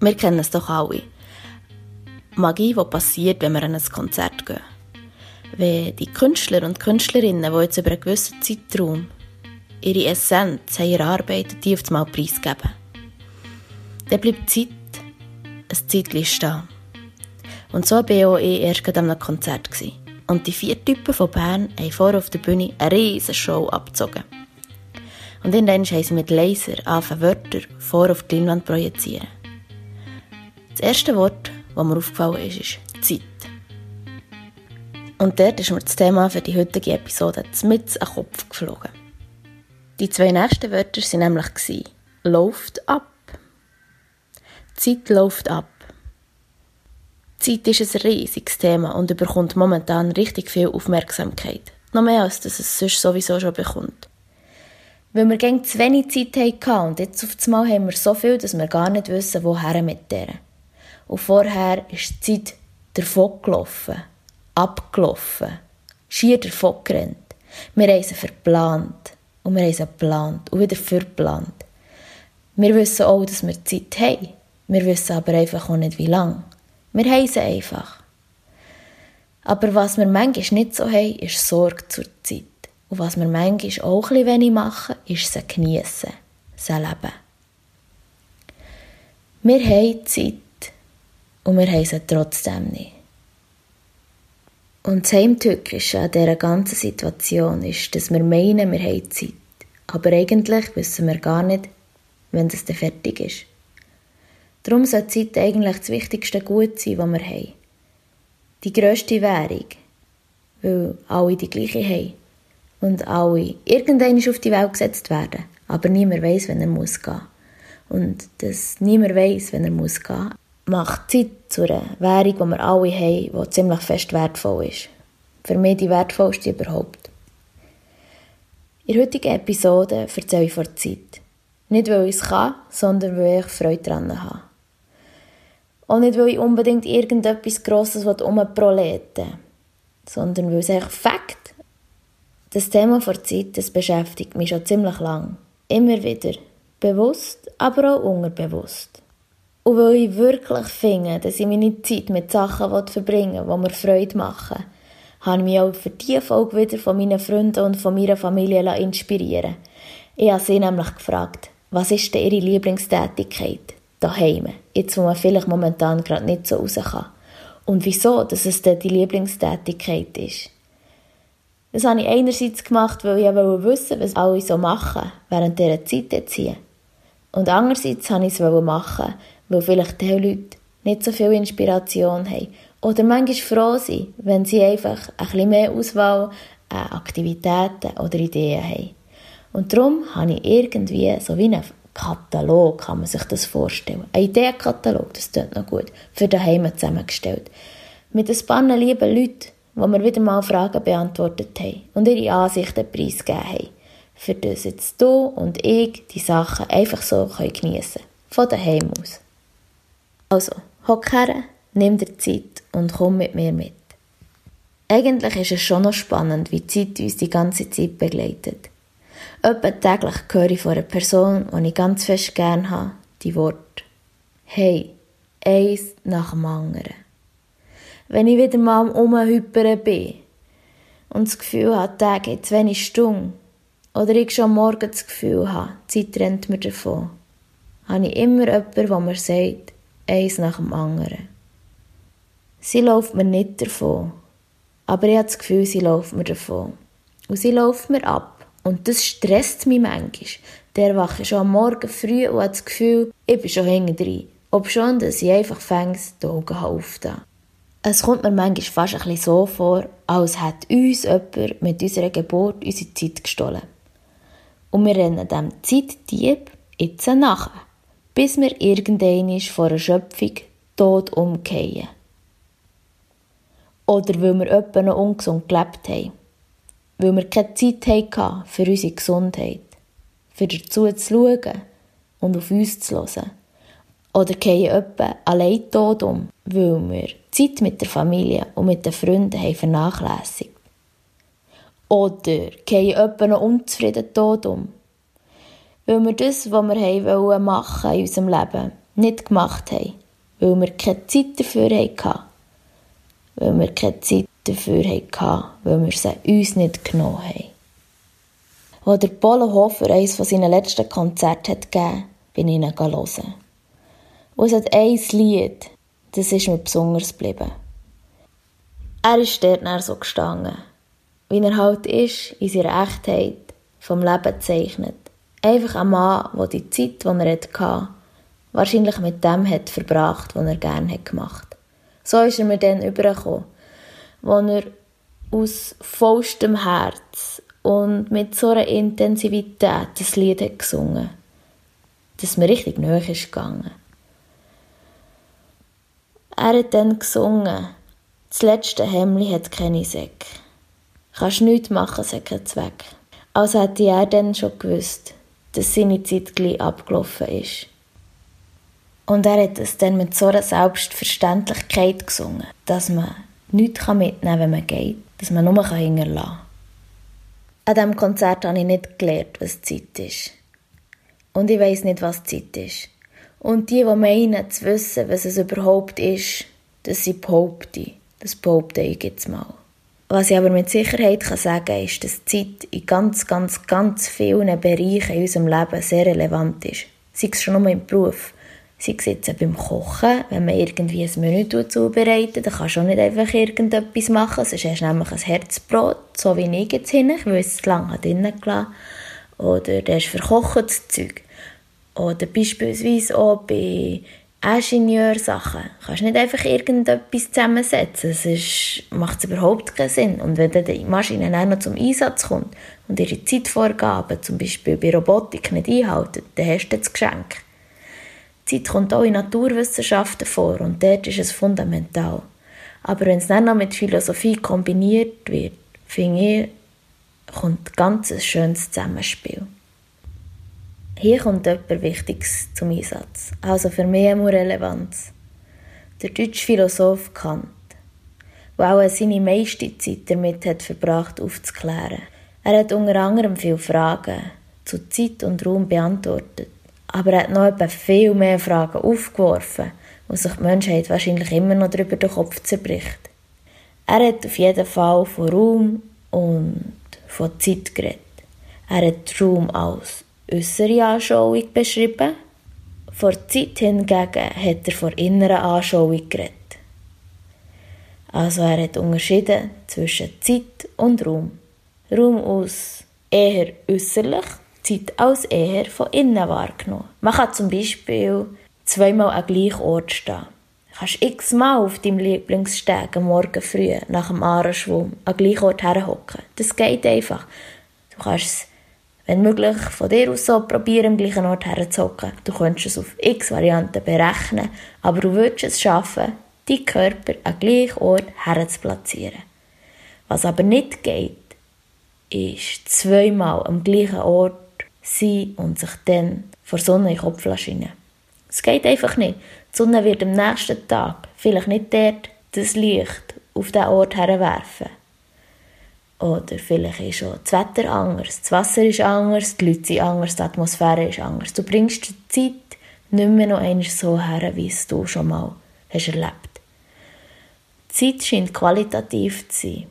Wir kennen es doch alle. Magie, die passiert, wenn wir an ein Konzert gehen. Wenn die Künstler und Künstlerinnen, die jetzt über einen gewissen Zeitraum ihre Essenz haben erarbeitet, die auf das Mal preisgeben. Dann bleibt Zeit, ein Zeitchen stehen. Und so war ich erst gerade an einem Konzert. Und die vier Typen von Bern haben vor auf der Bühne eine riesige Show abgezogen. Und irgendwann haben sie mit Laser angefangen, Wörter vor auf die Leinwand projizieren. Das erste Wort, das mir aufgefallen ist, ist Zeit. Und dort ist mir das Thema für die heutige Episode mit an den Kopf geflogen. Die zwei nächsten Wörter waren nämlich «läuft ab». Zeit läuft ab. Zeit ist ein riesiges Thema und bekommt momentan richtig viel Aufmerksamkeit. Noch mehr als dass es sonst sowieso schon bekommt. Weil wir gegen zu wenig Zeit hatten und jetzt auf einmal haben wir so viel, dass wir gar nicht wissen, woher mit der. Und vorher ist die Zeit davon gelaufen, abgelaufen, schier davon gerannt. Wir haben sie verplant und wir haben sie geplant und wieder verplant. Wir wissen auch, dass wir Zeit haben. Wir wissen aber einfach auch nicht, wie lange. Wir haben sie einfach. Aber was wir manchmal nicht so haben, ist Sorge zur Zeit. Und was wir manchmal auch ein wenig machen, ist sie geniessen, sie leben. Wir haben Zeit und wir haben sie trotzdem nicht. Und das Heimtückische an dieser ganzen Situation ist, dass wir meinen, wir haben Zeit. Aber eigentlich wissen wir gar nicht, wenn es dann fertig ist. Darum sollte Zeit eigentlich das wichtigste Gut sein, das wir haben. Die grösste Währung, weil alle die gleiche haben. Und alle irgendwann auf die Welt gesetzt werden. Aber niemand weiß, wenn er muss gehen. Und dass niemand weiß, wenn er muss gehen, macht Zeit zu einer Währung, die wir alle haben, die ziemlich fest wertvoll ist. Für mich die wertvollste überhaupt. In der heutigen Episode erzähle ich von der Zeit. Nicht, weil ich es kann, sondern weil ich Freude daran habe. Auch nicht, weil ich unbedingt irgendetwas Grosses umproleten will, sondern weil es einfach Fakt Das Thema der Zeit, das beschäftigt mich schon ziemlich lang. Immer wieder. Bewusst, aber auch unterbewusst. Und weil ich wirklich finde, dass ich meine Zeit mit Sachen verbringen will, die mir Freude machen, habe ich mich auch für diese Folge wieder von meinen Freunden und von meiner Familie inspirieren Ich habe sie nämlich gefragt, was ist denn ihre Lieblingstätigkeit? Daheim. Jetzt, wo man vielleicht momentan gerade nicht so raus kann. Und wieso, dass es dann die Lieblingstätigkeit ist. Das habe ich einerseits gemacht, weil ich wissen was alle so machen während dieser Zeit jetzt hier. Und andererseits wollte ich es machen, weil vielleicht die Leute nicht so viel Inspiration haben. Oder manchmal froh sind, wenn sie einfach ein bisschen mehr Auswahl an Aktivitäten oder Ideen haben. Und darum habe ich irgendwie so wie einen Katalog, kann man sich das vorstellen. Ein Ideenkatalog, das tut noch gut, für daheim zusammengestellt. Mit ein paar lieben Leuten, wo wir wieder mal Fragen beantwortet haben und ihre Ansichten preisgegeben haben. Für das jetzt du und ich die Sachen einfach so geniessen können. Von daheim aus. Also, hock her, nimm dir Zeit und komm mit mir mit. Eigentlich ist es schon noch spannend, wie die Zeit uns die ganze Zeit begleitet. Etwa täglich höre ich von einer Person, die ich ganz fest gerne habe, die Worte «Hey, eins nach dem anderen». Wenn ich wieder mal am Umhypern bin und das Gefühl habe, der Tag hat zu wenig Stunden, oder ich schon morgen das Gefühl habe, die Zeit rennt mir davon, habe ich immer jemanden, der mir sagt, eins nach dem anderen. Sie läuft mir nicht davon, aber ich habe das Gefühl, sie läuft mir davon. Und sie läuft mir ab. Und das stresst mich manchmal. Der wache schon am Morgen früh und hat das Gefühl, ich bin schon hinten drin. Ob schon, dass ich einfach fängt, die Augen aufzunehmen. Es kommt mir manchmal fast ein bisschen so vor, als hätte uns jemand mit unserer Geburt unsere Zeit gestohlen. Und wir rennen dem Zeitdieb jetzt nach bis wir irgendein vor der Schöpfung tot umkehren. Oder weil wir öppe noch ungesund gelebt haben. Weil wir keine Zeit hatten für unsere Gesundheit. Für dazu zu schauen und auf uns zu hören. Oder gehen öppe allein tot um, weil wir Zeit mit der Familie und mit den Freunden haben vernachlässigt. Oder gehen öppe noch unzufrieden tot um, weil wir das, was wir wollen machen in unserem Leben, nicht gemacht haben, weil wir keine Zeit dafür hatten. Weil wir keine Zeit dafür hatten, weil wir sie uns nicht genommen haben. Als der Polo Hofer eines von seinen letzten Konzerten hat gegeben bin ich ihn hören. Und es hat ein Lied, das ist mir besonders geblieben. Er ist dort so gestanden, wie er halt ist, in seiner Echtheit, vom Leben zeichnet. Einfach ein Mann, der die Zeit, die er hatte, wahrscheinlich mit dem hat verbracht, was er gerne hat gemacht. So ist er mir dann übergekommen, wo er aus vollstem Herz und mit so einer Intensivität das Lied hat gesungen, dass mir richtig nahe ist gegangen. Er hat dann gesungen, das letzte Hemmli hat keine Säcke. Kannst nichts machen, hat keinen Zweck. Also hätte er dann schon gewusst, dass seine Zeit gleich abgelaufen ist. Und er hat es dann mit so einer Selbstverständlichkeit gesungen, dass man nichts mitnehmen kann, wenn man geht, dass man nur hinterlassen kann. An diesem Konzert habe ich nicht gelernt, was Zeit ist. Und ich weiß nicht, was Zeit ist. Und die, die meinen zu wissen, was es überhaupt ist, das sind behaupten. Das behaupte ich jetzt mal. Was ich aber mit Sicherheit kann sagen kann, ist, dass Zeit in ganz, ganz, ganz vielen Bereichen in unserem Leben sehr relevant ist. Sei es schon nur im Beruf. Sei es jetzt beim Kochen, wenn man irgendwie ein Menü zubereitet, dann kannst du auch nicht einfach irgendetwas machen, sonst hast du nämlich ein Herzbrot, so wie ich jetzt hin, ich will es lange drinnen gelassen. Oder du hast verkochtes Zeug. Oder beispielsweise auch bei Ingenieursachen. Du kannst nicht einfach irgendetwas zusammensetzen. Sonst macht es überhaupt keinen Sinn. Und wenn dann die Maschine auch noch zum Einsatz kommt und ihre Zeitvorgaben, zum Beispiel bei Robotik, nicht einhalten, dann hast du das Geschenk. Die Zeit kommt auch in Naturwissenschaften vor und dort ist es fundamental. Aber wenn es dann noch mit Philosophie kombiniert wird, finde ich, kommt ganz ein schönes Zusammenspiel. Hier kommt etwas Wichtiges zum Einsatz, also für mich eine Relevanz. Der deutsche Philosoph Kant, der auch seine meiste Zeit damit hat verbracht, aufzuklären. Er hat unter anderem viele Fragen zu Zeit und Raum beantwortet, aber er hat noch etwa viel mehr Fragen aufgeworfen, wo sich die Menschheit wahrscheinlich immer noch darüber den Kopf zerbricht. Er hat auf jeden Fall von Raum und von Zeit geredet. Er hat Raum als äußere Anschauung beschrieben. Vor Zeit hingegen hat er von inneren Anschauung geredet. Also er hat unterschieden zwischen Zeit und Raum. Raum aus eher äußerlich, Zeit als eher von innen wahrgenommen. Man kann zum Beispiel zweimal am gleichen Ort stehen. Du kannst x-mal auf deinem Lieblingssteg am Morgen früh nach dem Ahrenschwung am gleichen Ort herhocken. Das geht einfach. Du kannst es wenn möglich, von dir aus so probieren, am gleichen Ort herzuhocken. Du könntest es auf x Varianten berechnen, aber du würdest es schaffen, deinen Körper am gleichen Ort herzuplatzieren. Was aber nicht geht, ist zweimal am gleichen Ort sein und sich dann vor Sonne in den Kopf schienen. Es geht einfach nicht. Die Sonne wird am nächsten Tag vielleicht nicht dort das Licht auf diesen Ort herwerfen. Oder vielleicht ist auch das Wetter anders, das Wasser ist anders, die Leute sind anders, die Atmosphäre ist anders. Du bringst die Zeit nicht mehr noch einmal so her, wie es du schon mal hast erlebt. Die Zeit scheint qualitativ zu sein.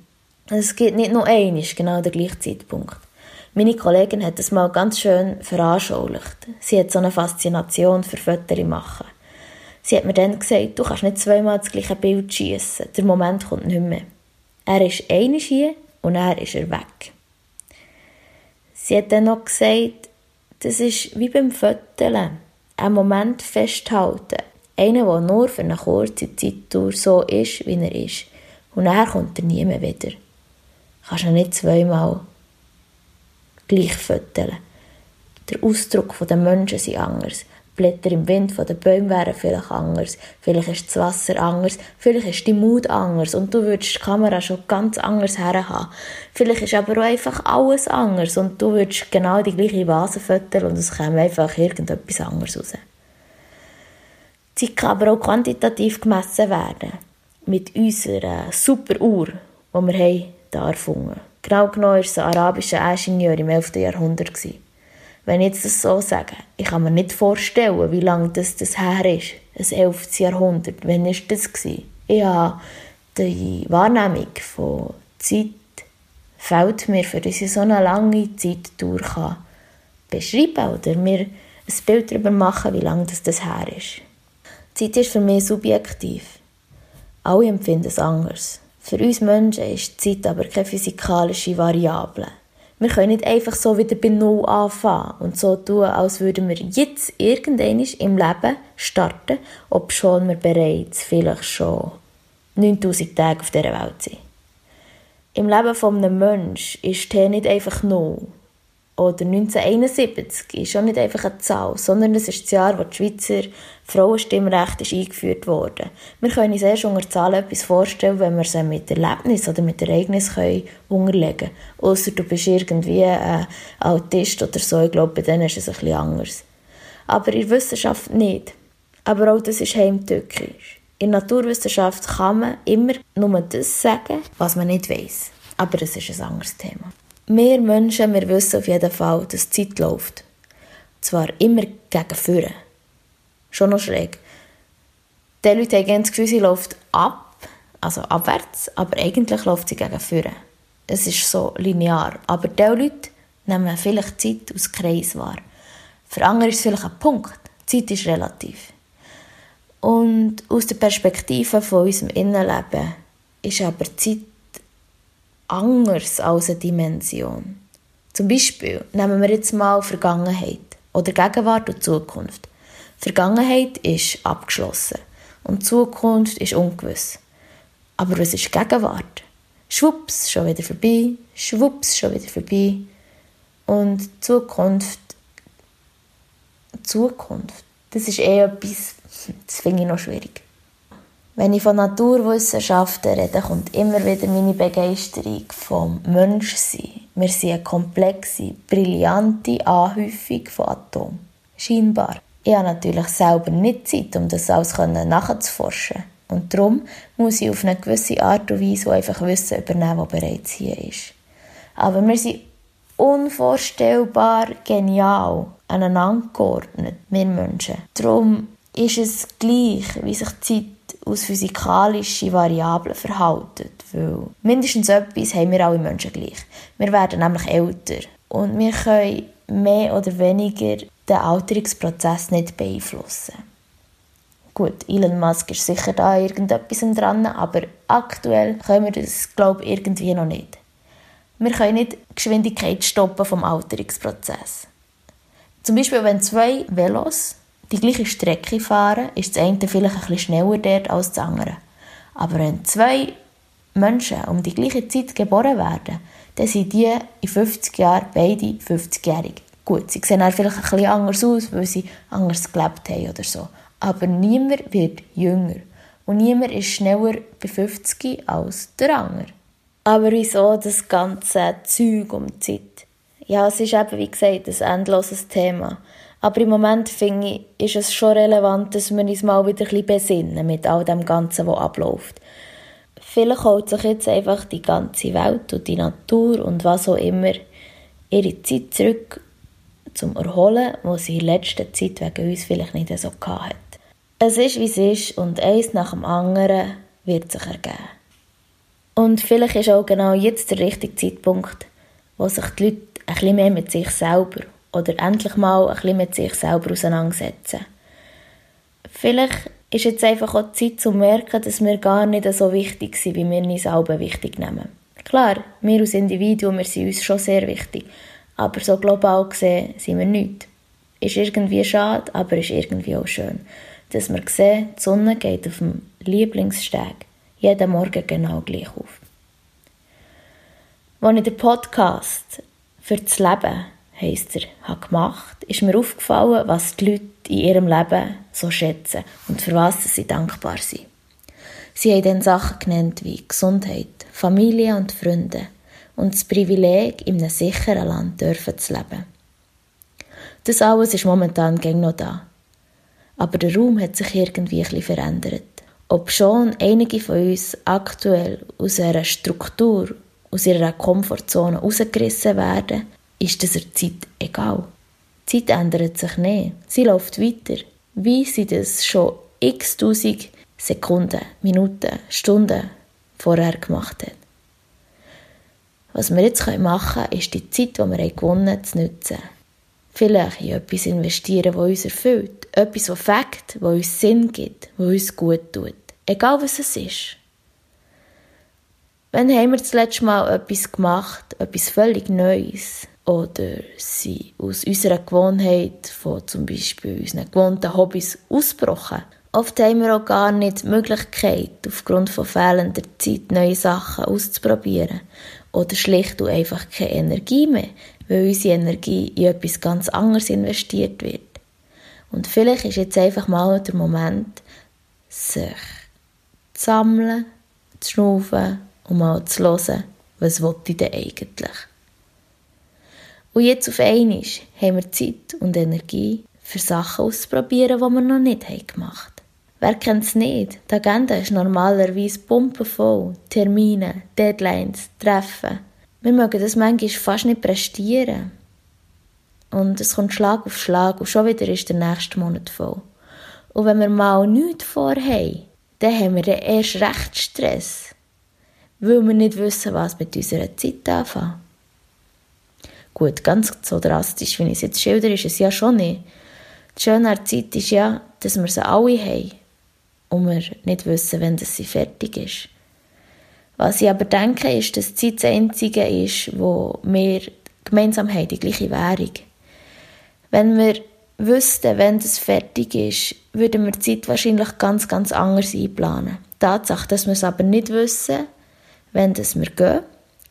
Es gibt nicht nur einen, genau der gleiche Zeitpunkt. Meine Kollegin hat das mal ganz schön veranschaulicht. Sie hat so eine Faszination für Fotos machen. Sie hat mir dann gesagt, du kannst nicht zweimal das gleiche Bild schießen. Der Moment kommt nicht mehr. Er ist einig hier, und dann ist er weg. Sie hat dann noch gesagt, das ist wie beim Föteln. Einen Moment festhalten. Einer, der nur für eine kurze Zeit so ist, wie er ist. Und dann kommt er nie mehr wieder. Kannst du nicht zweimal gleich föteln. Der Ausdruck der Menschen ist anders. Blätter im Wind von den Bäumen wären vielleicht anders. Vielleicht ist das Wasser anders. Vielleicht ist die Mut anders. Und du würdest die Kamera schon ganz anders herhaben. Vielleicht ist aber auch einfach alles anders. Und du würdest genau die gleiche Vase füttern und es käme einfach irgendetwas anderes raus. Die Zeit kann aber auch quantitativ gemessen werden. Mit unserer super Uhr, die wir haben, da erfunden Genau genommen war es ein arabischer Ingenieur im 11. Jahrhundert. Wenn ich das so sage, ich kann mir nicht vorstellen, wie lange das, das her ist. Ein 11. Jahrhundert. Wann war das? Gewesen? Ich habe die Wahrnehmung von Zeit fällt mir, für dass ich so eine lange Zeit durch kann beschreiben oder mir ein Bild darüber machen, wie lange das, das her ist. Zeit ist für mich subjektiv. Alle empfinden es anders. Für uns Menschen ist Zeit aber keine physikalische Variable. Wir können nicht einfach so wieder bei Null anfangen und so tun, als würden wir jetzt irgendwann im Leben starten, ob schon wir bereits vielleicht schon 9000 Tage auf dieser Welt sind. Im Leben eines Menschen ist T nicht einfach Null. Oder 1971 ist schon nicht einfach eine Zahl, sondern es ist das Jahr, wo das Schweizer Frauenstimmrecht ist eingeführt wurde. Wir können uns erst unter Zahlen etwas vorstellen, wenn wir sie mit Erlebnis oder mit Ereignis können unterlegen können. Ausser du bist irgendwie ein Autist oder so, ich glaube, bei denen ist es ein bisschen anders. Aber in der Wissenschaft nicht. Aber auch das ist heimtückisch. In Naturwissenschaft kann man immer nur das sagen, was man nicht weiß. Aber das ist ein anderes Thema. Wir Menschen, wir wissen auf jeden Fall, dass die Zeit läuft. Zwar immer gegen vorne. Schon noch schräg. Die Leute haben das Gefühl, sie läuft ab, also abwärts, aber eigentlich läuft sie gegen vorne. Es ist so linear. Aber diese Leute nehmen vielleicht Zeit aus Kreis wahr. Für andere ist es vielleicht ein Punkt. Zeit ist relativ. Und aus der Perspektive von unserem Innenleben ist aber Zeit anders als eine Dimension. Zum Beispiel nehmen wir jetzt mal Vergangenheit oder Gegenwart und Zukunft. Vergangenheit ist abgeschlossen und Zukunft ist ungewiss. Aber was ist Gegenwart? Schwupps, schon wieder vorbei, schwupps, schon wieder vorbei. Und Zukunft, Zukunft, das ist eher etwas, das finde ich noch schwierig. Wenn ich von Naturwissenschaften rede, kommt immer wieder meine Begeisterung vom Menschsein. Wir sind eine komplexe, brillante Anhäufung von Atomen. Scheinbar. Ich habe natürlich selber nicht Zeit, um das alles nachzuforschen. Und darum muss ich auf eine gewisse Art und Weise einfach Wissen übernehmen, was bereits hier ist. Aber wir sind unvorstellbar genial aneinander geordnet, wir Menschen. Darum ist es gleich, wie sich die Zeit aus physikalischen Variablen verhalten. Weil mindestens etwas haben wir alle Menschen gleich. Wir werden nämlich älter. Und wir können mehr oder weniger den Alterungsprozess nicht beeinflussen. Gut, Elon Musk ist sicher da irgendetwas dran, aber aktuell können wir das, glaube ich, irgendwie noch nicht. Wir können nicht die Geschwindigkeit stoppen vom Alterungsprozess. Zum Beispiel, wenn zwei Velos die gleiche Strecke fahren, ist das eine vielleicht ein schneller dort als das andere. Aber wenn zwei Menschen um die gleiche Zeit geboren werden, dann sind die in 50 Jahren beide 50-jährig. Gut, sie sehen auch vielleicht bisschen anders aus, weil sie anders gelebt haben oder so. Aber niemand wird jünger. Und niemand ist schneller bei 50 als der andere. Aber wieso das ganze Zeug um die Zeit? Ja, es ist eben, wie gesagt, ein endloses Thema. Aber im Moment finde ich, ist es schon relevant, dass wir uns mal wieder ein bisschen besinnen mit all dem Ganzen, was abläuft. Vielleicht holt sich jetzt einfach die ganze Welt und die Natur und was auch immer ihre Zeit zurück zum Erholen, was sie in letzter Zeit wegen uns vielleicht nicht so hat. Es ist, wie es ist und eins nach dem anderen wird sich ergeben. Und vielleicht ist auch genau jetzt der richtige Zeitpunkt, wo sich die Leute ein bisschen mehr mit sich selber oder endlich mal ein bisschen mit sich selber auseinandersetzen. Vielleicht ist jetzt einfach auch Zeit zu merken, dass wir gar nicht so wichtig sind, wie wir uns selber wichtig nehmen. Klar, wir als Individuum, wir sind uns schon sehr wichtig, aber so global gesehen sind wir nicht. Ist irgendwie schade, aber ist irgendwie auch schön, dass wir sehen, die Sonne geht auf dem Lieblingssteg jeden Morgen genau gleich auf. Als ich den Podcast für das Leben heisst er, habe gemacht, ist mir aufgefallen, was die Leute in ihrem Leben so schätzen und für was sie dankbar sind. Sie haben dann Sachen genannt wie Gesundheit, Familie und Freunde und das Privileg, in einem sicheren Land dürfen zu leben. Das alles ist momentan gäng noch da. Aber der Raum hat sich irgendwie ein verändert. Ob schon einige von uns aktuell aus einer Struktur, aus ihrer Komfortzone rausgerissen werden, ist das der Zeit egal. Die Zeit ändert sich nicht. Sie läuft weiter. Wie sie das schon x tausend Sekunden, Minuten, Stunden vorher gemacht hat. Was wir jetzt machen können, ist die Zeit, die wir gewonnen haben, zu nutzen. Vielleicht in etwas investieren, das uns erfüllt. Etwas, das Fakt, das uns Sinn gibt, das uns gut tut. Egal was es ist. Wann haben wir das letzte Mal etwas gemacht, etwas völlig Neues? Oder sind aus unserer Gewohnheit, von zum Beispiel unseren gewohnten Hobbys, ausgebrochen? Oft haben wir auch gar nicht die Möglichkeit, aufgrund von fehlender Zeit neue Sachen auszuprobieren. Oder schlicht und einfach keine Energie mehr, weil unsere Energie in etwas ganz anderes investiert wird. Und vielleicht ist jetzt einfach mal der Moment, sich zu sammeln, zu schnaufen und mal zu hören, was ich denn eigentlich. Und jetzt auf einmal haben wir Zeit und Energie, für Sachen auszuprobieren, die wir noch nicht gemacht haben. Wer kennt es nicht? Die Agenda ist normalerweise pumpenvoll. Termine, Deadlines, Treffen. Wir mögen das manchmal fast nicht prestieren. Und es kommt Schlag auf Schlag und schon wieder ist der nächste Monat voll. Und wenn wir mal nichts vorhaben, dann haben wir erst recht Stress, weil wir nicht wissen, was mit unserer Zeit anfangen. Gut, ganz so drastisch, wie ich es jetzt schilder, ist es ja schon nicht. Die Schöne an der Zeit ist ja, dass wir sie alle haben und wir nicht wissen, wenn das sie fertig ist. Was ich aber denke, ist, dass die Zeit das Einzige ist, wo wir gemeinsam haben, die gleiche Währung. Wenn wir wüssten, wenn das fertig ist, würden wir die Zeit wahrscheinlich ganz, ganz anders einplanen. Die Tatsache, dass wir es aber nicht wissen, wenn das wir gehen,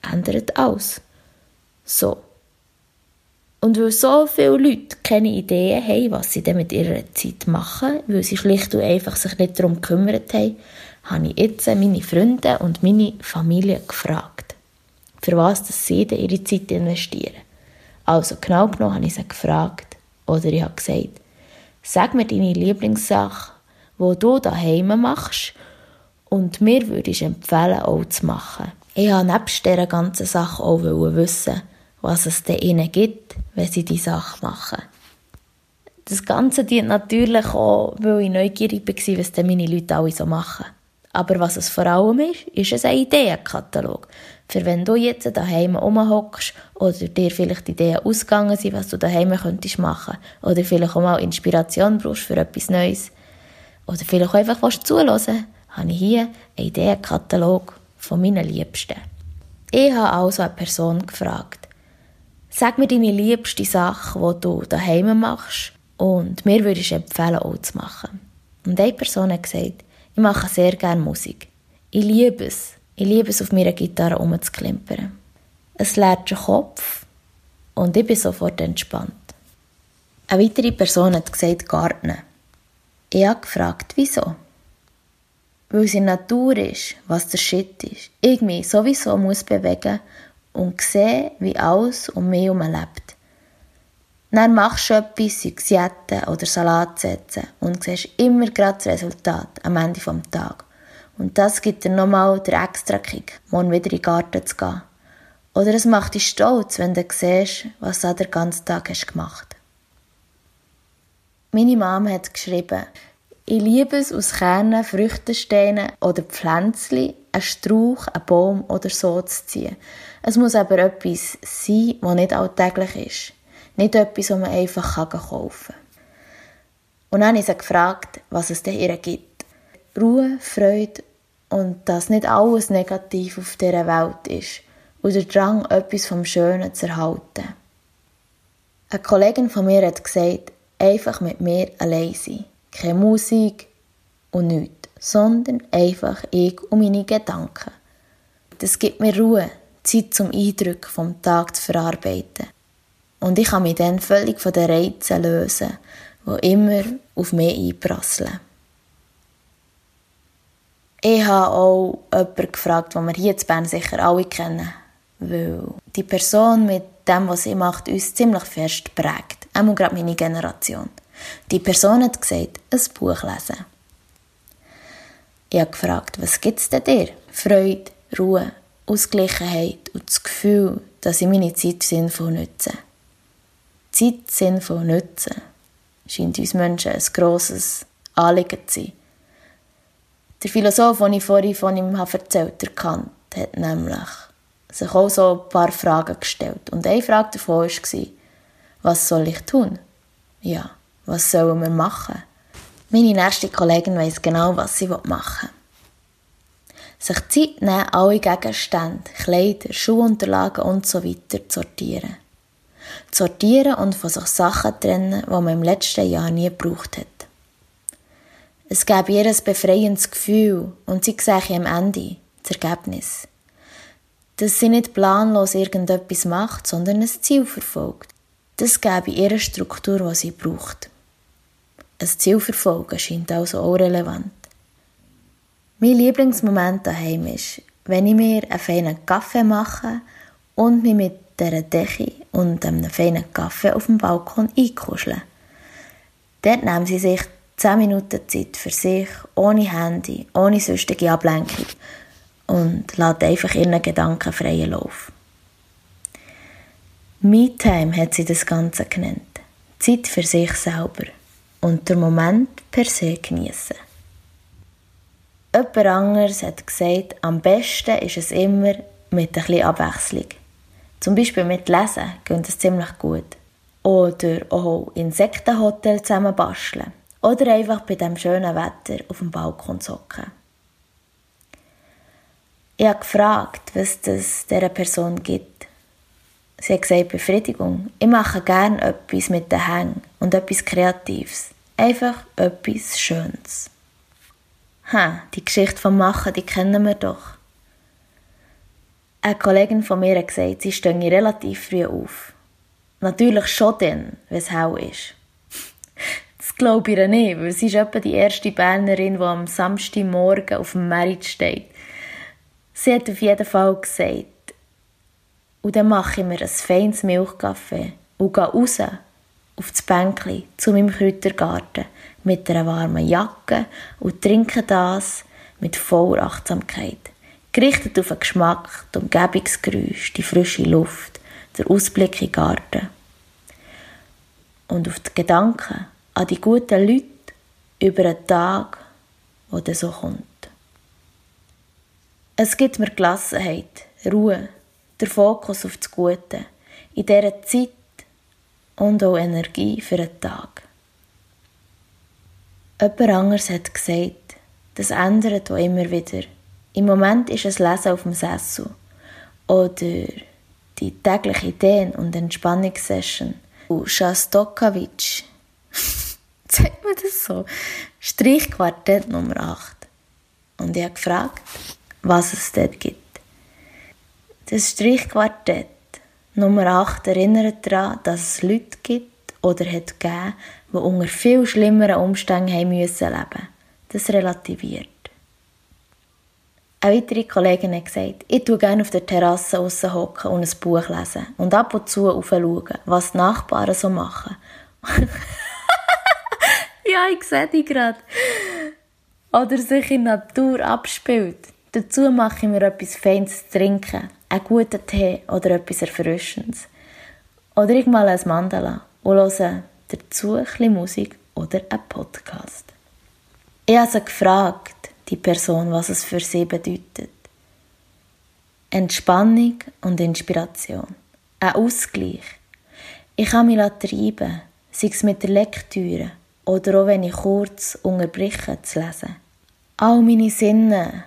ändert alles. So. Und weil so viele Leute keine Ideen haben, was sie denn mit ihrer Zeit machen, weil sie schlicht und einfach sich nicht darum gekümmert haben, habe ich jetzt meine Freunde und meine Familie gefragt, für was sie denn ihre Zeit investieren. Also genau genommen habe ich sie gefragt, oder ich habe gesagt, sag mir deine Lieblingssache, wo du daheim machst und mir würde ich empfehlen, auch zu machen. Ich wollte nebst dieser ganzen Sache auch wissen, was es ihnen gibt, wenn sie die Sache machen. Das Ganze dient natürlich auch, weil ich neugierig war, was denn meine Leute alle so machen. Aber was es vor allem ist, ist es ein Ideenkatalog. Für wenn du jetzt daheim rumhockst oder dir vielleicht Ideen ausgegangen sind, was du daheim könntest machen oder vielleicht auch mal Inspiration brauchst für etwas Neues oder vielleicht auch einfach zuhören habe ich hier einen Ideenkatalog von meinen Liebsten. Ich habe also eine Person gefragt, Sag mir deine liebste Sache, die du daheim machst und mir würde ich empfehlen, auch zu machen. Und eine Person hat gesagt, ich mache sehr gerne Musik. Ich liebe es. Ich liebe es, auf meiner Gitarre rumzuklimpern. Es leert den Kopf und ich bin sofort entspannt. Eine weitere Person hat gesagt, Garten. Ich habe gefragt, wieso? Weil der Natur ist, was der Shit ist. Ich mich sowieso muss bewegen und sehe, wie alles um mich herum lebt. Dann machst du etwas, sei es Jetten oder Salat setzen und siehst immer gerade das Resultat am Ende des Tages. Und das gibt dir nochmal den extra Kick, morgen wieder in den Garten zu gehen. Oder es macht dich stolz, wenn du siehst, was du den ganzen Tag hast gemacht Meine Mama hat geschrieben, ich liebe es, aus Kernen, Früchtensteinen oder Pflänzchen einen Strauch, einen Baum oder so zu ziehen. Es muss aber etwas sein, das nicht alltäglich ist. Nicht etwas, das man einfach kaufen kann. Und dann habe ich sie gefragt, was es denn ihr gibt. Ruhe, Freude und dass nicht alles negativ auf dieser Welt ist und der Drang, etwas vom Schönen zu erhalten. Eine Kollegin von mir hat gesagt, einfach mit mir allein sein. Keine Musik und nichts, sondern einfach ich und meine Gedanken. Das gibt mir Ruhe, Zeit zum Eindrücken vom Tag zu verarbeiten. Und ich kann mich dann völlig von den Reizen lösen, die immer auf mich einprasseln. Ich habe auch jemanden gefragt, den wir hier in Bern sicher alle kennen, weil die Person mit dem, was sie macht, uns ziemlich fest prägt. Einmal gerade meine Generation. Die Person hat gesagt, ein Buch lesen. Ich habe gefragt, was gibt es denn dir? Freude, Ruhe, Ausgleichheit und das Gefühl, dass ich meine Zeit sinnvoll nutze. Zeit sinnvoll nutzen, scheint uns Menschen ein grosses Anliegen zu sein. Der Philosoph, den ich vorhin von ihm erzählt habe, Kant, hat nämlich sich auch so ein paar Fragen gestellt. Und eine Frage davon war, was soll ich tun? Ja, was sollen wir machen? Meine nächste Kollegin weiss genau, was sie machen will. Sich Zeit nehmen, alle Gegenstände, Kleider, Schuhunterlagen und so weiter zu sortieren. Zu sortieren und von sich Sachen trennen, die man im letzten Jahr nie gebraucht hat. Es gäbe ihr ein befreiendes Gefühl und sie sehe am Ende das Ergebnis. Dass sie nicht planlos irgendetwas macht, sondern ein Ziel verfolgt. Das gäbe ihre Struktur, die sie braucht. Ein Ziel verfolgen scheint also auch relevant. Mein Lieblingsmoment daheim ist, wenn ich mir einen feinen Kaffee mache und mich mit dieser Decke und einem feinen Kaffee auf dem Balkon einkuschle. Dort nehmen sie sich 10 Minuten Zeit für sich, ohne Handy, ohne sonstige Ablenkung und lassen einfach ihren Gedanken freien Lauf. Me-Time hat sie das Ganze genannt. Zeit für sich selber und der Moment per se genießen. Jemand anderes hat gesagt, am besten ist es immer mit ein bisschen Abwechslung. Zum Beispiel mit Lesen geht es ziemlich gut. Oder auch Insektenhotel zusammen basteln. Oder einfach bei dem schönen Wetter auf dem Balkon zocken. Ich habe gefragt, was das dieser Person gibt. Sie hat gesagt, Befriedigung. Ich mache gerne etwas mit den Hängen und etwas Kreatives. Einfach etwas Schönes. Ha, die Geschichte vom Machen, die kennen wir doch. Eine Kollegin von mir hat gesagt, sie stehe relativ früh auf. Natürlich schon dann, wenn es hell ist. Das glaube ich ihr nicht, weil sie ist etwa die erste Bernerin, die am Samstagmorgen auf dem Merit steht. Sie hat auf jeden Fall gesagt, und dann mache ich mir ein feines Milchkaffee und gehe raus auf das Bänkli zu meinem Kräutergarten mit einer warmen Jacke und trinke das mit voller Achtsamkeit. Gerichtet auf den Geschmack, die Umgebungsgeräusche, die frische Luft, der Ausblick in den Garten. Und auf die Gedanken an die guten Leute über einen Tag, der dann so kommt. Es gibt mir Gelassenheit, Ruhe, der Fokus auf das Gute, in dieser Zeit und auch Energie für einen Tag. Jemand anderes hat gesagt, das ändert auch immer wieder. Im Moment ist es Lesen auf dem Sessel oder die tägliche Ideen- und Entspannungssession. Und Schastokowitsch, sagt man das so? Streichquartett Nummer 8. Und ich habe gefragt, was es dort gibt. Das Streichquartett Nummer 8 erinnert daran, dass es Leute gibt oder hat gegeben, die unter viel schlimmeren Umständen haben müssen leben. Das relativiert. Eine weitere Kollegin hat gesagt, ich tue gerne auf der Terrasse aussen hocken und ein Buch lesen und ab und zu aufschauen, was die Nachbarn so machen. ja, ich sehe dich gerade. Oder sich in der Natur abspielt. Dazu mache ich mir etwas Feines zu trinken, einen guten Tee oder etwas Erfrischendes. Oder ich male ein Mandala und höre dazu ein bisschen Musik oder einen Podcast. Ich habe sie gefragt, die Person, was es für sie bedeutet. Entspannung und Inspiration. Ein Ausgleich. Ich kann mich treiben, sei es mit der Lektüre oder auch wenn ich kurz unterbreche zu lesen. All meine Sinne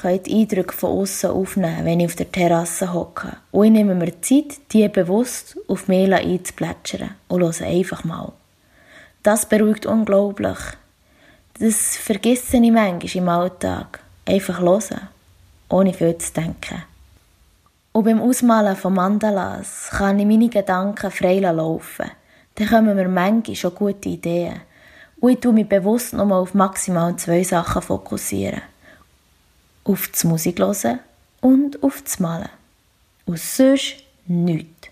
können die Eindrücke von außen aufnehmen, wenn ich auf der Terrasse hocke. Und ich nehme mir Zeit, die bewusst auf mich einzuplätschern und höre einfach mal. Das beruhigt unglaublich. Das vergesse ich manchmal im Alltag. Einfach hören, ohne viel zu denken. Und beim Ausmalen von Mandalas kann ich meine Gedanken frei laufen. Dann kommen mir manchmal schon gute Ideen. Und ich tue mich bewusst nochmal auf maximal zwei Sachen fokussieren auf das Musik hören und auf das Malen. Und sonst nichts.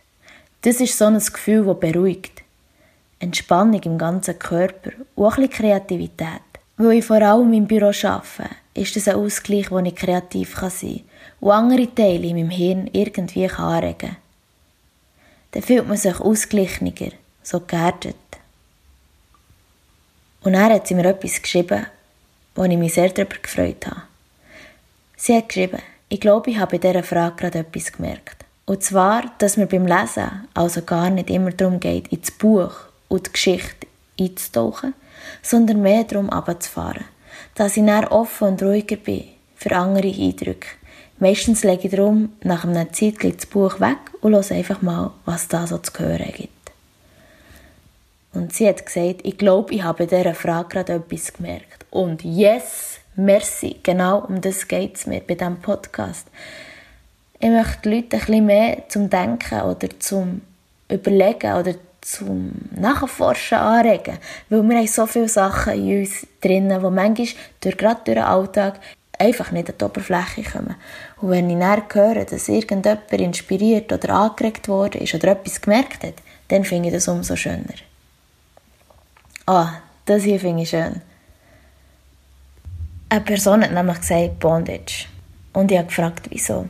Das ist so ein Gefühl, das beruhigt. Entspannung im ganzen Körper und auch ein bisschen Kreativität. Weil ich vor allem im Büro arbeite, ist das ein Ausgleich, wo ich kreativ sein kann und andere Teile in meinem Hirn irgendwie anregen kann. Dann fühlt man sich ausgeglichener, so geerdet. Und er hat sie mir etwas geschrieben, wo ich mich sehr darüber gefreut habe. Sie hat geschrieben, ich glaube, ich habe bei dieser Frage gerade etwas gemerkt. Und zwar, dass mir beim Lesen also gar nicht immer darum geht, ins Buch und die Geschichte einzutauchen, sondern mehr darum abzufahren. Dass ich dann offen und ruhiger bin für andere Eindrücke. Meistens lege ich darum nach einer Zeit das Buch weg und höre einfach mal, was da so zu hören gibt. Und sie hat gesagt, ich glaube, ich habe bei dieser Frage gerade etwas gemerkt. Und yes, merci, genau um das geht es mir bei diesem Podcast. Ich möchte die Leute ein mehr zum Denken oder zum Überlegen oder zum Nachforschen anregen. Weil wir haben so viele Sachen in uns drinnen, die manchmal durch, gerade durch den Alltag einfach nicht an die Oberfläche kommen. Und wenn ich dann höre, dass irgendjemand inspiriert oder angeregt worden ist oder etwas gemerkt hat, dann finde ich das umso schöner. Ah, das hier finde ich schön. Eine Person hat nämlich gesagt Bondage. Und ich habe gefragt, wieso.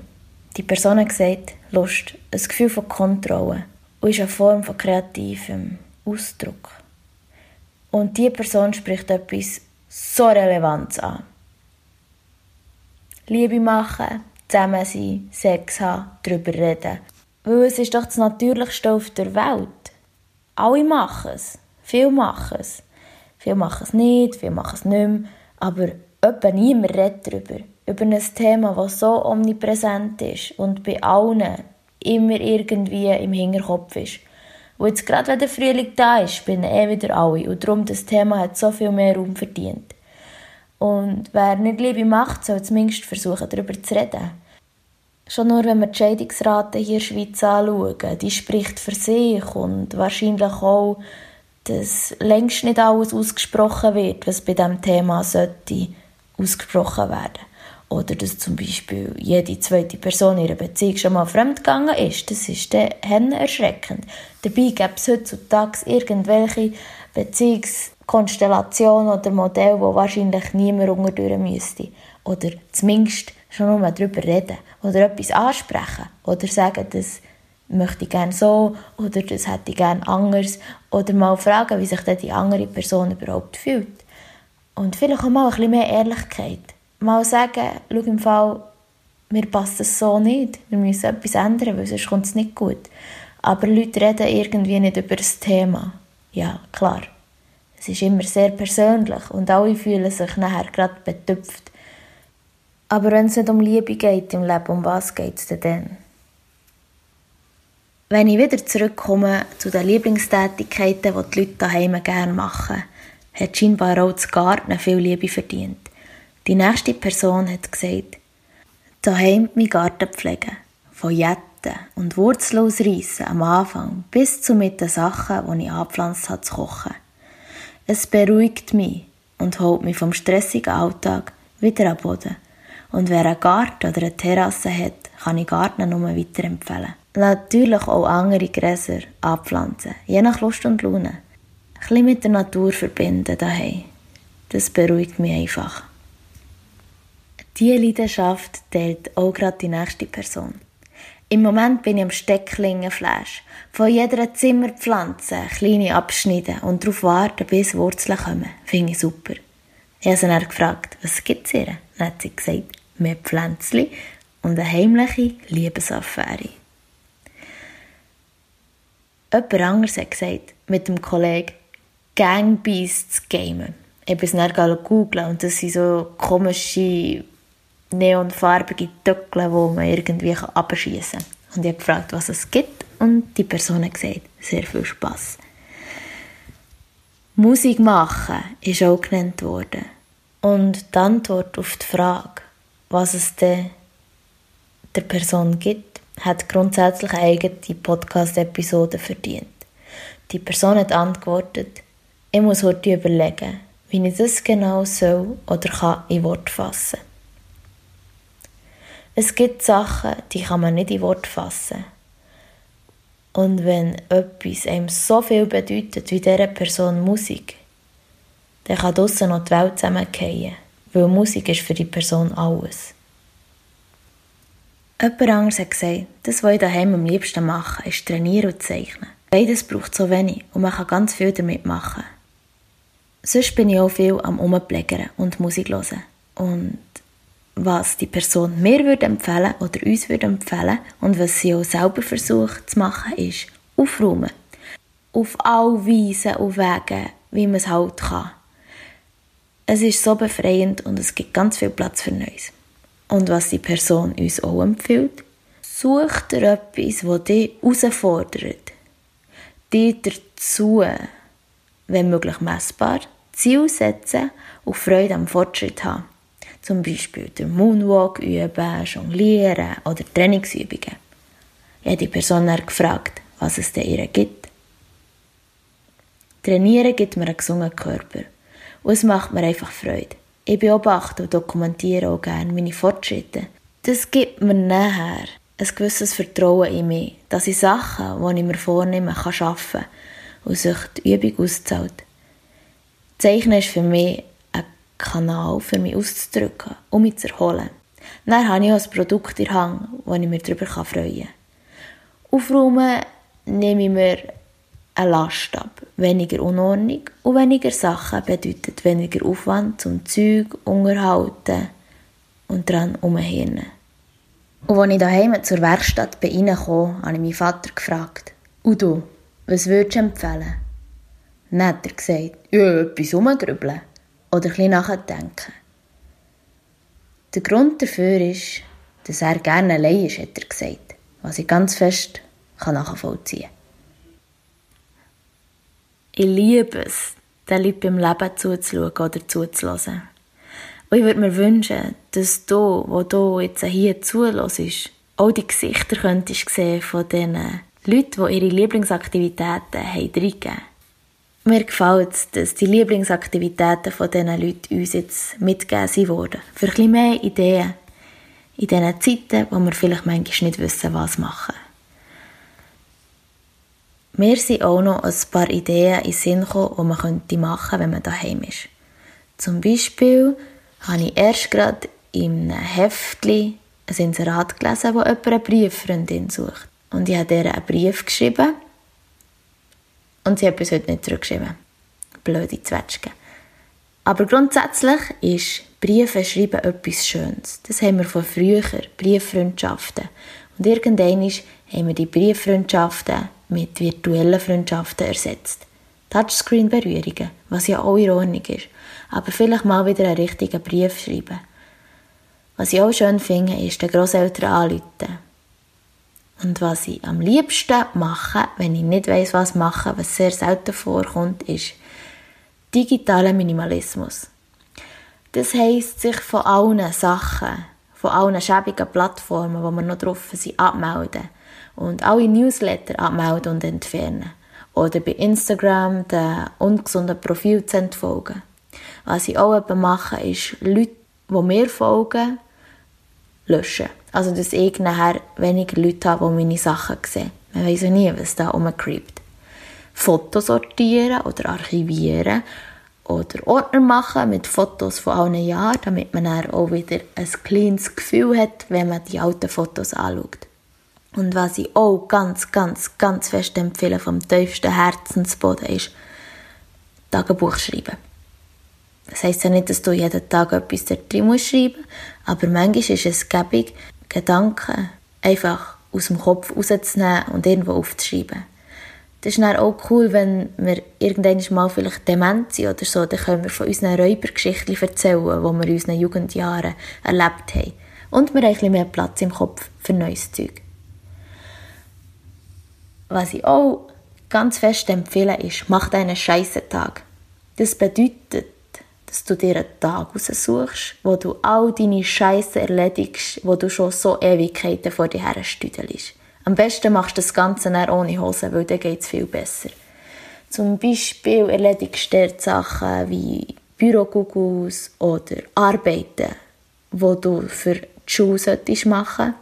Die Person hat gesagt, Lust, ein Gefühl von Kontrolle und ist eine Form von kreativem Ausdruck. Und diese Person spricht etwas so Relevantes an. Liebe machen, zusammen sein, Sex haben, darüber reden. Weil es ist doch das Natürlichste auf der Welt. Alle machen es. Viele machen es. Viele machen es nicht, viele machen es nicht mehr. Aber etwa niemand redet darüber. Über ein Thema, das so omnipräsent ist und bei allen immer irgendwie im Hinterkopf ist. Und jetzt gerade wenn der Frühling da ist, bin eh wieder alle. Und darum, das Thema hat so viel mehr Raum verdient. Und wer nicht Liebe macht, soll zumindest versuchen, darüber zu reden. Schon nur, wenn wir die Scheidungsrate hier in der Schweiz anschauen, die spricht für sich und wahrscheinlich auch, dass längst nicht alles ausgesprochen wird, was bei diesem Thema sollte ausgesprochen werden. Oder dass zum Beispiel jede zweite Person in ihrer Beziehung schon mal fremdgegangen ist. Das ist dann erschreckend. Dabei gibt es heutzutage irgendwelche Beziehungskonstellationen oder Modelle, wo wahrscheinlich niemand unterdurch müsste. Oder zumindest schon nur darüber reden. Oder etwas ansprechen. Oder sagen, das möchte ich gerne so oder das hätte ich gerne anders. Oder mal fragen, wie sich dann die andere Person überhaupt fühlt. Und vielleicht auch mal ein bisschen mehr Ehrlichkeit mal sagen, schau im Fall, mir passt das so nicht, wir müssen etwas ändern, weil sonst kommt es nicht gut. Aber Leute reden irgendwie nicht über das Thema. Ja, klar. Es ist immer sehr persönlich und alle fühlen sich nachher gerade betüpft. Aber wenn es nicht um Liebe geht im Leben, um was geht es denn dann? Wenn ich wieder zurückkomme zu den Lieblingstätigkeiten, die die Leute daheim gerne machen, hat scheinbar auch das Garten viel Liebe verdient. Die nächste Person hat gesagt, daheim meinen Garten pflegen, von Jetten und Wurzeln ausreissen am Anfang bis zu mit den Sachen, die ich angepflanzt habe, zu kochen. Es beruhigt mich und holt mich vom stressigen Alltag wieder am Boden. Und wer einen Garten oder eine Terrasse hat, kann ich Garten nur weiterempfehlen. Natürlich auch andere Gräser anpflanzen, je nach Lust und Laune. Bisschen mit der Natur verbinden daheim. Das beruhigt mich einfach. Diese Leidenschaft teilt auch gerade die nächste Person. Im Moment bin ich am Stecklingenflash. Von jeder Zimmerpflanze kleine Abschnitte und darauf warten, bis Wurzeln kommen. Finde ich super. Ich habe sie dann gefragt, was gibt es ihr? Dann hat sie gesagt, mehr Pflänzchen und eine heimliche Liebesaffäre. Jemand anderes hat gesagt, mit dem Kollegen Gangbeasts gamen. Ich habe es dann googeln und das sind so komische neonfarbige Töckle, die man irgendwie abschießen kann. Und ich habe gefragt, was es gibt und die Person hat gesagt, sehr viel Spass. Musik machen ist auch genannt worden. Und die Antwort auf die Frage, was es denn der Person gibt, hat grundsätzlich eine eigene Podcast-Episode verdient. Die Person hat antwortet, ich muss heute überlegen, wie ich das genau soll oder kann in Wort fassen. Es gibt Sachen, die kann man nicht in Wort fassen. Und wenn etwas einem so viel bedeutet wie dieser Person Musik, dann kann draussen noch die Welt zusammenfallen, weil Musik ist für die Person alles. Jemand anderes hat gesagt, das, was ich daheim am liebsten mache, ist trainieren und zeichnen. Beides braucht so wenig und man kann ganz viel damit machen. Sonst bin ich auch viel am Umpflegern und Musik hören. Und was die Person mir würde empfehlen oder uns würde empfehlen und was sie auch selber versucht zu machen, ist aufräumen. Auf all Weisen und Wegen, wie man es halt kann. Es ist so befreiend und es gibt ganz viel Platz für Neues. Und was die Person uns auch empfiehlt, such dir etwas, das dich herausfordert. Dir dazu, wenn möglich messbar, Ziel setzen und Freude am Fortschritt haben. Zum Beispiel den Moonwalk üben, jonglieren oder Trainingsübungen. Ich habe die Person dann gefragt, was es denn ihr gibt. Trainieren gibt mir einen gesunden Körper. Und es macht mir einfach Freude. Ich beobachte und dokumentiere auch gerne meine Fortschritte. Das gibt mir nachher ein gewisses Vertrauen in mich, dass ich Sachen, die ich mir vornehme, kann schaffen und sich die Übung auszahlt. Zeichnen ist für mich ein Kanal, für mich auszudrücken, um mich zu erholen. Dann habe ich auch ein Produkt in der Hand, wo ich mich darüber freuen kann. Aufräumen nehme ich mir eine Last ab. Weniger Unordnung und weniger Sachen bedeutet weniger Aufwand zum Zeug unterhalten und dran umhirnen. Und als ich daheim zur Werkstatt bin reingekommen, habe ich meinen Vater gefragt, und du, was würdest du empfehlen? Dann hat er gesagt, ja, etwas rumgrübeln oder bisschen nachdenken. Der Grund dafür ist, dass er gerne allein ist, hat er gesagt, was ich ganz fest nachvollziehen kann. Ich liebe es, den Leuten beim Leben zuzuschauen oder zuzulassen. Und ich würde mir wünschen, dass du, wo du jetzt hier zuhörst, auch die Gesichter könntest sehen von den Leuten, die ihre Lieblingsaktivitäten haben reingegeben. Mir gefällt es, dass die Lieblingsaktivitäten von diesen Leuten uns jetzt mitgegeben wurden. Für ein mehr Ideen in diesen Zeiten, wo wir vielleicht manchmal nicht wissen, was machen. Mir sind auch noch ein paar Ideen in den Sinn gekommen, die man machen könnte, wenn man daheim ist. Zum Beispiel habe ich erst gerade in einem Heftchen ein Inserat gelesen, wo jemand eine Brieffreundin sucht. Und ich habe ihr einen Brief geschrieben und sie hat bis heute nicht zurückgeschrieben. Blöde Zwetschge. Aber grundsätzlich ist Briefe schreiben etwas Schönes. Das haben wir von früher, Brieffreundschaften. Und irgendwann haben wir die Brieffreundschaften mit virtuellen Freundschaften ersetzt. Touchscreen-Berührungen, was ja auch in Ordnung ist. Aber vielleicht mal wieder einen richtigen Brief schreiben. Was ich auch schön finde, ist den Grosseltern anrufen. Und was ich am liebsten mache, wenn ich nicht weiß, was machen, was sehr selten vorkommt, ist digitaler Minimalismus. Das heisst, sich von allen Sachen, von allen schäbigen Plattformen, wo wir noch drauf sind, abmelden und alle Newsletter abmelden und entfernen. Oder bei Instagram den ungesunden Profil zu entfolgen. Was ich auch mache, ist Leute, die mir folgen, löschen. Also, dass ich nachher weniger Leute habe, die meine Sachen sehen. Man weiß ja nie, was da rumcreept. Fotos sortieren oder archivieren oder Ordner machen mit Fotos von allen Jahren, damit man dann auch wieder ein kleines Gefühl hat, wenn man die alten Fotos anschaut. Und was ich auch ganz, ganz, ganz fest empfehle vom tiefsten Herzensboden ist, Tagebuch schreiben. Das heisst ja nicht, dass du jeden Tag etwas da drin musst schreiben aber manchmal ist es gäbig, Gedanken einfach aus dem Kopf rauszunehmen und irgendwo aufzuschreiben. Das ist dann auch cool, wenn wir irgendwann mal vielleicht dement sind oder so, dann können wir von unseren Räubergeschichten erzählen, die wir in unseren Jugendjahren erlebt haben. Und wir haben ein bisschen mehr Platz im Kopf für neues Zeug. Was ich auch ganz fest empfehle, ist, mach deinen scheißen Tag. Das bedeutet, dass du dir einen Tag raussuchst, wo du all deine Scheiße erledigst, wo du schon so Ewigkeiten vor dir her stüdelst. Am besten machst du das Ganze dann ohne Hose, weil dann geht es viel besser. Zum Beispiel erledigst du Sachen wie Bürogugus oder Arbeiten, wo du für die Schule solltest machen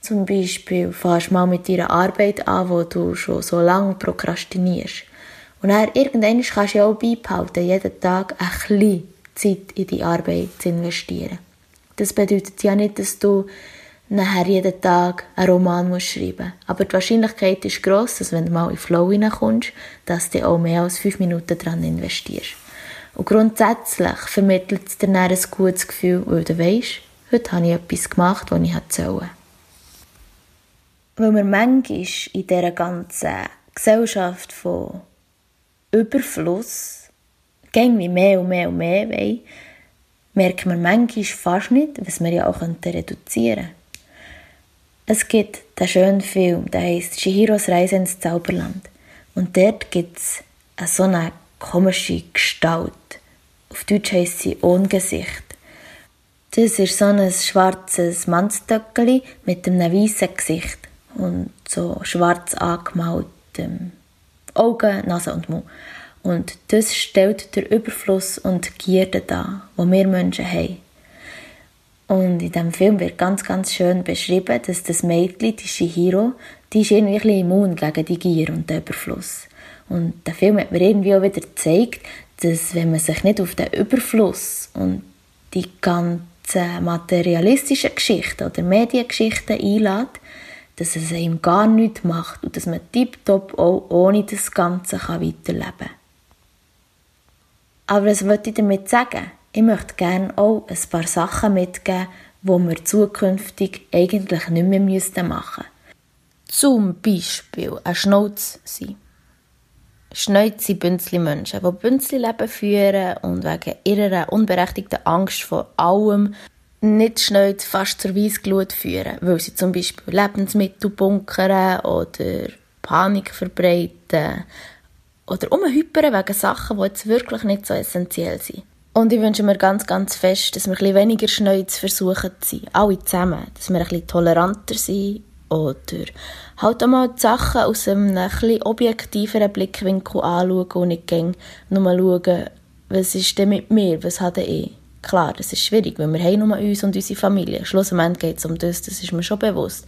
Zum Beispiel fährst du mal mit deiner Arbeit an, wo du schon so lange prokrastinierst. Und dann irgendwann kannst du ja auch beibehalten, jeden Tag ein bisschen Zeit in die Arbeit zu investieren. Das bedeutet ja nicht, dass du nachher jeden Tag einen Roman musst schreiben Aber die Wahrscheinlichkeit ist gross, dass wenn du mal in Flow hineinkommst, dass du auch mehr als fünf Minuten daran investierst. Und grundsätzlich vermittelt es dir dann ein gutes Gefühl, weil du weisst, heute habe ich etwas gemacht, was ich sollte. Weil wir manchmal in dieser ganzen Gesellschaft von Überfluss gehen wie mehr und mehr und mehr wollen, merkt man manchmal fast nicht, was wir ja auch reduzieren könnten. Es gibt den schönen Film, der heißt Shihiros Reise ins Zauberland. Und dort gibt es so eine komische Gestalt. Auf Deutsch heisst sie Ohngesicht. Das ist so ein schwarzes Mannstöckeli mit einem weißen Gesicht und so schwarz angemaltem Augen, Nase und Mund. Und das stellt der Überfluss und Gierde dar, wo wir Menschen haben. Und in diesem Film wird ganz, ganz schön beschrieben, dass das Mädchen, die Shihiro, die ist irgendwie ein bisschen immun gegen die Gier und den Überfluss. Und der Film hat mir irgendwie auch wieder gezeigt, dass wenn man sich nicht auf den Überfluss und die ganzen materialistischen Geschichten oder Mediengeschichten einlädt, dass es einem gar nichts macht und dass man tiptop auch ohne das Ganze weiterleben kann. Aber was wollte ich damit sagen? Ich möchte gerne auch ein paar Sachen mitgeben, die wir zukünftig eigentlich nicht mehr machen müssten. Zum Beispiel ein Schnauz sein. Schnäuze sind Bünzli-Menschen, die Bünzli-Leben führen und wegen ihrer unberechtigten Angst vor allem nicht schnell fast zur Weissglut führen, weil sie zum Beispiel Lebensmittel bunkern oder Panik verbreiten oder umhypern wegen Sachen, die jetzt wirklich nicht so essentiell sind. Und ich wünsche mir ganz, ganz fest, dass wir ein weniger schnell zu sein. Alle zusammen. Dass wir ein bisschen toleranter sind oder halt auch mal die Sachen aus einem ein bisschen objektiveren Blickwinkel anschauen und nicht nur schauen, was ist denn mit mir, was habe ich. Klar, das ist schwierig, weil wir haben nur uns und unsere Familie. Schlussendlich geht es um das, das ist mir schon bewusst.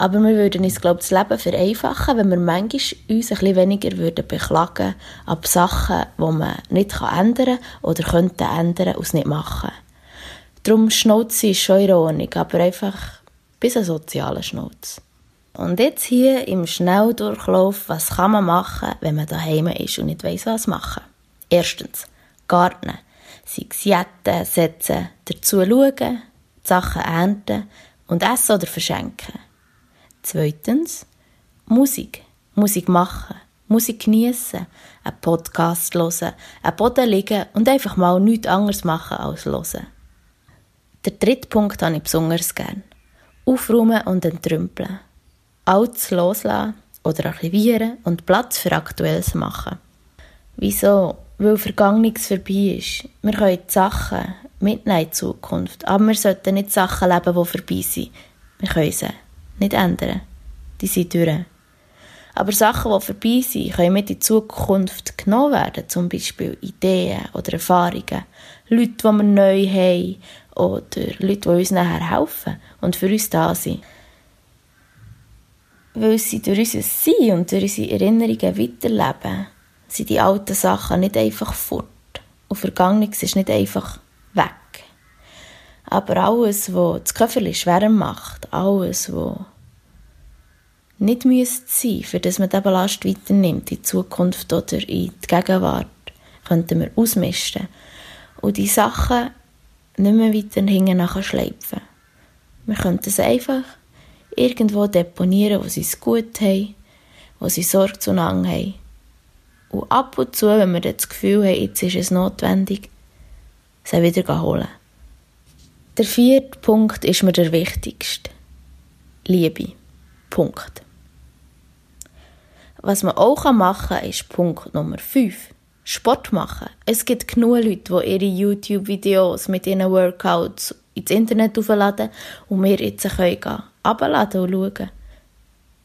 Aber wir würden uns, glaube ich, das Leben vereinfachen, wenn wir manchmal uns ein bisschen weniger würden beklagen ab Sachen, die man nicht ändern kann oder könnte ändern und es nicht machen. Darum Schnauze ist schon Ordnung, aber einfach bis ein sozialer Schnauz. Und jetzt hier im Schnelldurchlauf, was kann man machen, wenn man daheim ist und nicht weiss, was machen? Erstens, Garten. Sei es jetten, setzen, dazu schauen, Sachen ernten und essen oder verschenken. Zweitens, Musik. Musik machen. Musik geniessen, einen Podcast hören, am Boden liegen und einfach mal nichts anderes machen als hören. Der dritte Punkt habe ich besonders gern. Aufräumen und entrümpeln. Altes loslassen oder archivieren und Platz für Aktuelles machen. Wieso? Weil Vergangenes vorbei ist. Wir können die Sachen mitnehmen in die Zukunft, aber wir sollten nicht Sachen leben, die vorbei sind. Wir können sie nicht ändern. Die sind durch. Aber Sachen, die vorbei sind, können mit in die Zukunft genommen werden. Zum Beispiel Ideen oder Erfahrungen. Leute, die wir neu haben. Oder Leute, die uns nachher helfen und für uns da sind. Weil sie durch unser Sein und durch unsere Erinnerungen weiterleben, sind die alten Sachen nicht einfach fort. Und Vergangenes ist nicht einfach weg. Aber alles, was das Köfferchen schwerer macht, alles, was nicht müsste sein, für das man den Ballast weiternimmt, in die Zukunft oder in die Gegenwart, könnten wir ausmisten und die Sachen nicht mehr weiter hinten schleifen. Wir könnten es einfach irgendwo deponieren, wo sie es gut haben, wo sie Sorge zueinander haben. Und ab und zu, wenn wir das Gefühl haben, jetzt ist es notwendig, sie wieder holen. Der vierte Punkt ist mir der wichtigste. Liebe. Punkt. Was man auch machen kann, ist Punkt Nummer 5. Sport machen. Es gibt genug Leute, die ihre YouTube-Videos mit ihren Workouts ins Internet aufladen und wir jetzt können gehen, abladen und schauen.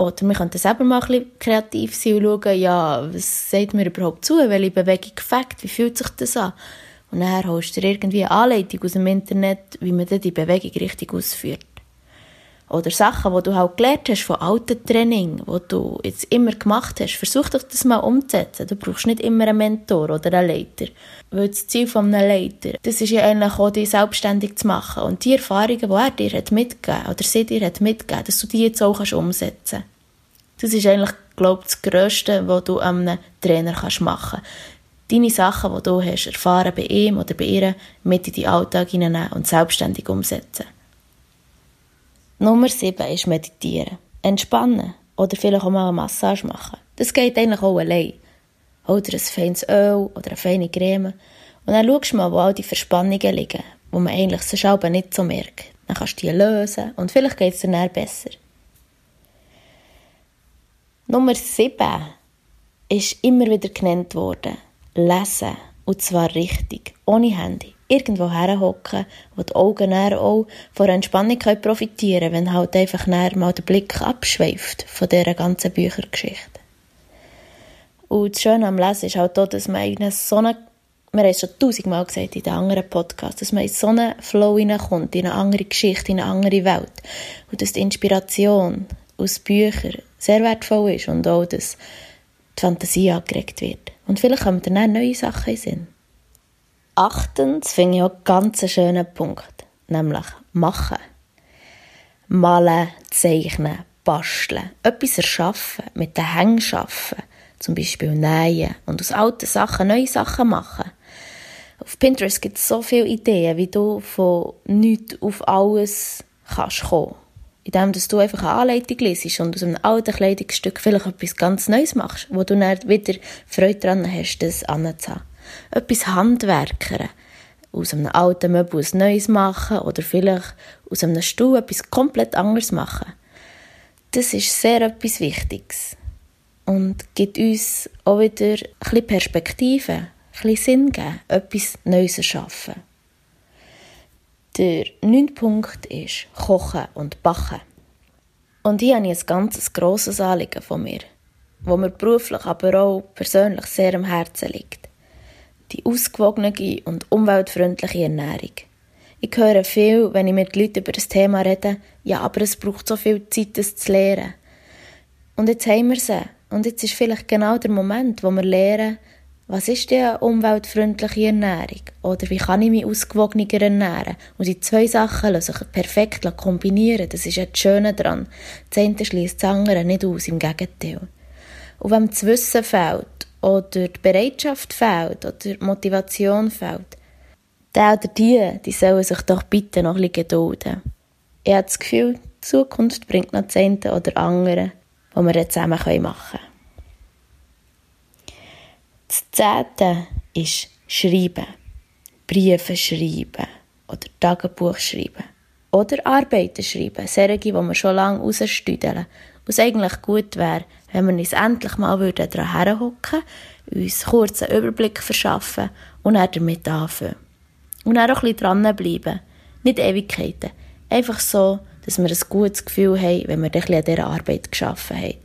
Oder wir könnten selber mal ein bisschen kreativ sein und schauen, ja, was sagt mir überhaupt zu, welche Bewegung gefällt, wie fühlt sich das an? Und dann holst du dir irgendwie eine Anleitung aus dem Internet, wie man die Bewegung richtig ausführt. Oder Sachen, die du halt gelernt hast von alten Training, die du jetzt immer gemacht hast. Versuch doch das mal umzusetzen. Du brauchst nicht immer einen Mentor oder einen Leiter. Weil das Ziel von einem Leiter, das ist ja eigentlich auch, dich selbstständig zu machen. Und die Erfahrungen, die er dir hat mitgegeben oder sie dir hat mitgegeben, dass du die jetzt auch umsetzen kannst. Das ist eigentlich, glaube ich, das Grösste, was du einem Trainer kannst machen kannst. Deine Sachen, die du hast erfahren bei ihm oder bei ihr, mit in deinen Alltag hineinnehmen und selbstständig umsetzen. Nummer 7 ist meditieren. Entspannen. Oder vielleicht auch mal eine Massage machen. Das geht eigentlich auch allein. Oder ein feines Öl oder eine feine Creme. Und dann schaust du mal, wo all die Verspannungen liegen, wo man eigentlich sonst aber nicht so merkt. Dann kannst du die lösen und vielleicht geht es dir besser. Nummer 7 ist immer wieder genannt worden. Lesen. Und zwar richtig. Ohne Handy irgendwo herhocken, wo die Augen auch von der Entspannung profitieren können, wenn halt einfach mal der Blick abschweift von dieser ganzen Büchergeschichte. Und das Schöne am Lesen ist halt auch, dass man in so eine, wir haben es schon tausendmal gesagt in den anderen Podcasts, dass man in so einen Flow hineinkommt, in eine andere Geschichte, in eine andere Welt. Und dass die Inspiration aus Büchern sehr wertvoll ist und auch, dass die Fantasie angeregt wird. Und vielleicht kommen dann neue Sachen in Sinn. Achtens finde ich auch einen ganz schönen Punkt, nämlich machen. Malen, zeichnen, basteln, etwas erschaffen, mit den Händen arbeiten, zum Beispiel nähen und aus alten Sachen neue Sachen machen. Auf Pinterest gibt es so viele Ideen, wie du von nichts auf alles kannst kommen. Indem dass du einfach eine Anleitung liest und aus einem alten Kleidungsstück vielleicht etwas ganz Neues machst, wo du dann wieder Freude daran hast, das anzuhaben etwas handwerkern. Aus einem alten Möbel ein neues machen oder vielleicht aus einem Stuhl etwas komplett anderes machen. Das ist sehr etwas Wichtiges und gibt uns auch wieder ein bisschen Perspektive, ein bisschen Sinn geben, etwas Neues erschaffen. Der neunte Punkt ist Kochen und Backen. Und hier habe ich ein ganz grosses Anliegen von mir, wo mir beruflich, aber auch persönlich sehr am Herzen liegt die ausgewogene und umweltfreundliche Ernährung. Ich höre viel, wenn ich mit Leuten über das Thema rede, ja, aber es braucht so viel Zeit, das zu lernen. Und jetzt haben wir sie. Und jetzt ist vielleicht genau der Moment, wo wir lernen, was ist denn umweltfreundliche Ernährung? Oder wie kann ich mich ausgewogener ernähren? Und die zwei Sachen lassen sich perfekt kombinieren. Das ist ja das Schöne daran. Das eine schließt das andere nicht aus, im Gegenteil. Und wenn das Wissen fehlt oder die Bereitschaft fehlt oder die Motivation fehlt, der oder die, die sollen sich doch bitte noch ein bisschen gedulden. Ich habe das Gefühl, die Zukunft bringt noch das eine oder andere, was wir zusammen machen können. Das Zehnte ist Schreiben. Briefe schreiben oder Tagebuch schreiben. Oder Arbeiten schreiben, solche, die wir schon lange rausstüdeln. Was eigentlich gut wäre, wenn wir uns endlich mal daran herhocken uns kurz einen Überblick verschaffen und dann damit anfangen. Und dann auch ein bisschen dranbleiben. Nicht Ewigkeiten. Einfach so, dass wir ein gutes Gefühl haben, wenn wir ein bisschen an dieser Arbeit geschaffen haben.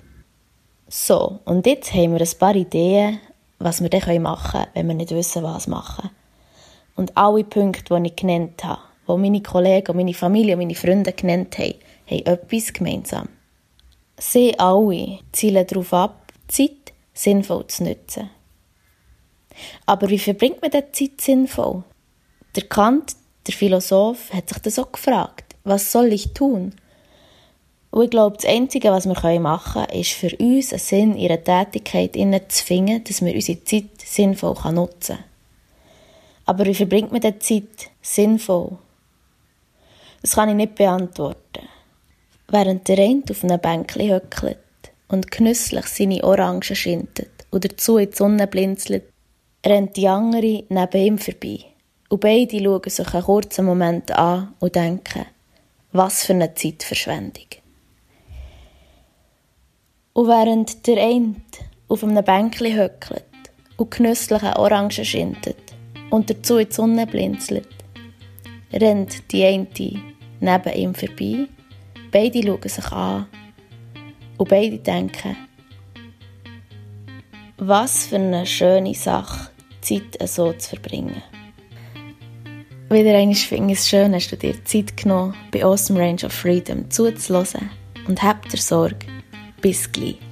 So, und jetzt haben wir ein paar Ideen, was wir dann machen können, wenn wir nicht wissen, was machen. Und alle Punkte, die ich genannt habe, die meine Kollegen, meine Familie und meine Freunde genannt haben, haben etwas gemeinsam. Sie alle zielen darauf ab, Zeit sinnvoll zu nutzen. Aber wie verbringt man diese Zeit sinnvoll? Der Kant, der Philosoph, hat sich das auch gefragt. Was soll ich tun? Und ich glaube, das Einzige, was wir machen können, ist für uns einen Sinn in ihrer Tätigkeit zu finden, dass wir unsere Zeit sinnvoll nutzen können. Aber wie verbringt man diese Zeit sinnvoll? Das kann ich nicht beantworten. Während der eine auf einem Bänkchen höckelt und genüsslich seine Orangen schintet oder dazu in die Sonne blinzelt, rennt die andere neben ihm vorbei. Und beide schauen sich einen kurzen Moment an und denken, was für eine Zeitverschwendung. Und während der eine auf einem Bänkchen höckelt und genüsslich eine Orange schindet und dazu in die Sonne blinzelt, rennt die eine neben ihm vorbei, beide schauen sich an und beide denken, was für eine schöne Sache, Zeit so zu verbringen. Wieder einmal finde ich es schön, hast du dir Zeit genommen, bei Awesome Range of Freedom zuzuhören und habt dir Sorge. Bis gleich.